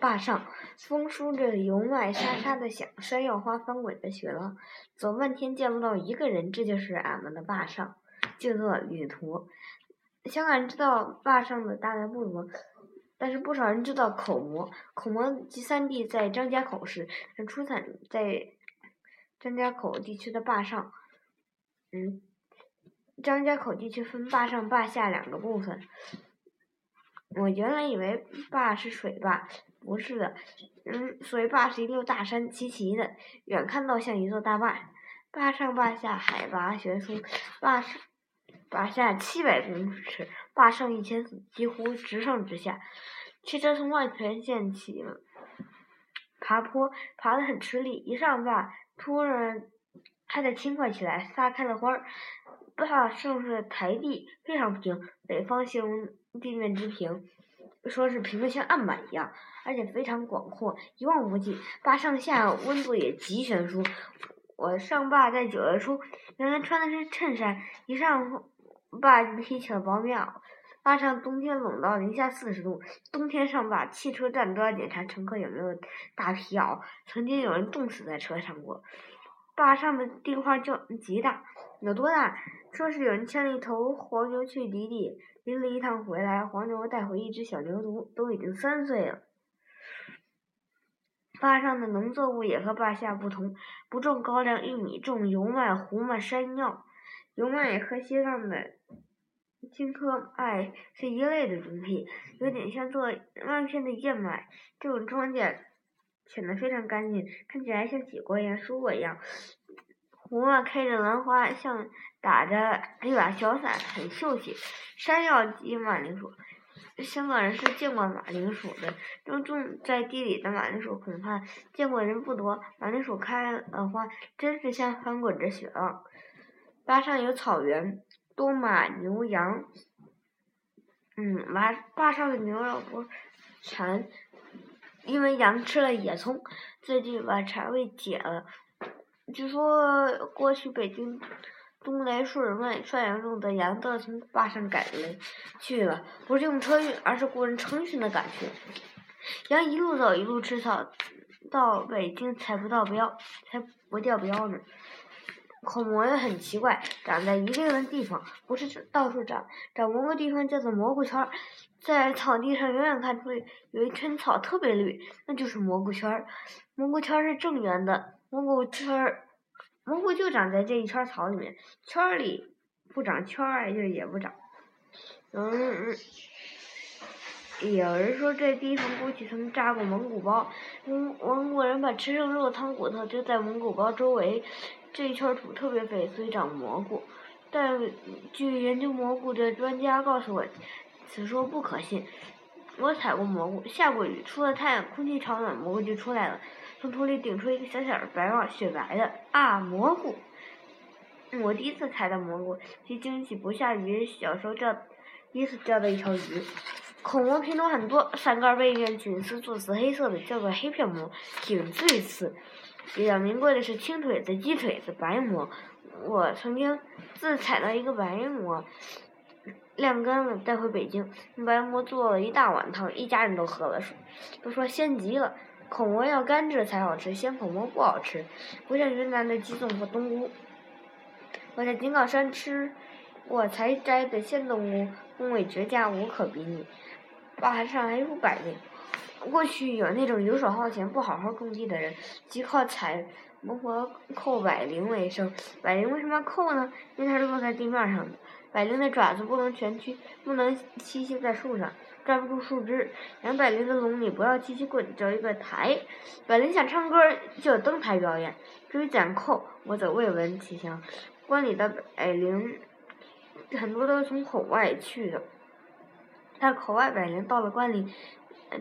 坝上，风梳着油麦沙沙的响，山药花翻滚着雪浪，走半天见不到一个人，这就是俺们的坝上，就做旅途。香港人知道坝上的大概不多，但是不少人知道口蘑。口蘑集散地在张家口市，出产在张家口地区的坝上。嗯，张家口地区分坝上、坝下两个部分。我原来以为坝是水坝，不是的。嗯，所以坝是一溜大山，齐齐的，远看到像一座大坝。坝上坝下海拔悬殊，坝上。坝下七百公尺，坝上一千四，几乎直上直下。汽车从万泉县起，爬坡爬得很吃力。一上坝，突然开得轻快起来，撒开了花儿。坝上是台地，非常平。北方形容地面之平，说是平的像案板一样，而且非常广阔，一望无际。坝上下温度也极悬殊。我上坝在九月初，原来穿的是衬衫，一上。坝就披起了薄棉袄，坝上冬天冷到零下四十度，冬天上坝，汽车站都要检查乘客有没有大皮袄，曾经有人冻死在车上过。坝上的地块就极大，有多大？说是有人牵了一头黄牛去犁地，犁了一趟回来，黄牛带回一只小牛犊，都已经三岁了。坝上的农作物也和坝下不同，不种高粱、玉米，种油麦、胡麦、山药。油麦和西藏的青稞麦是一类的种地，有点像做麦片的燕麦。这种庄稼显得非常干净，看起来像洗过一样、梳过一样。胡麦开着兰花，像打着一把小伞，很秀气。山药及马铃薯，香港人是见过马铃薯的，种种在地里的马铃薯恐怕见过人不多。马铃薯开了花，真是像翻滚着雪浪。坝上有草原，多马牛羊。嗯，坝坝上的牛肉不馋，因为羊吃了野葱。自己把馋味解了。据说过去北京东来顺卖涮羊肉的羊都要从坝上赶来去了，不是用车运，而是雇人成群的赶去。羊一路走一路吃草，到北京才不到标，才不掉标呢。口蘑也很奇怪，长在一定的地方，不是到处长。长蘑菇地方叫做蘑菇圈儿，在草地上远远看出有一圈草特别绿，那就是蘑菇圈儿。蘑菇圈儿是正圆的，蘑菇圈儿，蘑菇就长在这一圈草里面，圈里不长，圈儿就也不长。嗯嗯，有人说这地方过去曾扎过蒙古包，蒙蒙古人把吃剩肉汤骨头丢在蒙古包周围。这一圈土特别肥，所以长蘑菇。但据研究蘑菇的专家告诉我，此说不可信。我采过蘑菇，下过雨，出了太阳，空气潮暖，蘑菇就出来了。从土里顶出一个小小的白帽，雪白的啊，蘑菇！我第一次采到蘑菇，其惊喜不下于小时候钓，第一次钓到一条鱼。口蘑品种很多，伞盖背面菌丝做紫黑色的，叫做黑片蘑，挺最次。比较名贵的是青腿子、鸡腿子、白蘑。我曾经自采到一个白蘑，晾干了带回北京，用白蘑做了一大碗汤，一家人都喝了，都说鲜极了。口蘑要干制才好吃，鲜口蘑不好吃，不像云南的鸡枞和冬菇。我在井冈山吃过才摘的鲜冬菇，风味绝佳，无可比拟。坝上还有百灵。过去有那种游手好闲、不好好种地的人，即靠采蘑和扣百灵为生。百灵为什么要扣呢？因为它是落在地面上的。百灵的爪子不能蜷曲，不能栖息在树上，抓不住树枝。养百灵的笼里不要机器棍，只要一个台。百灵想唱歌就有登台表演。至于怎扣，我则未闻其详。关里的百灵很多都是从口外去的，但口外百灵到了关里。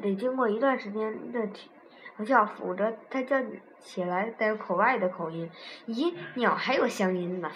得经过一段时间的调教，否则他叫起来带有口外的口音。咦，鸟还有乡音呢。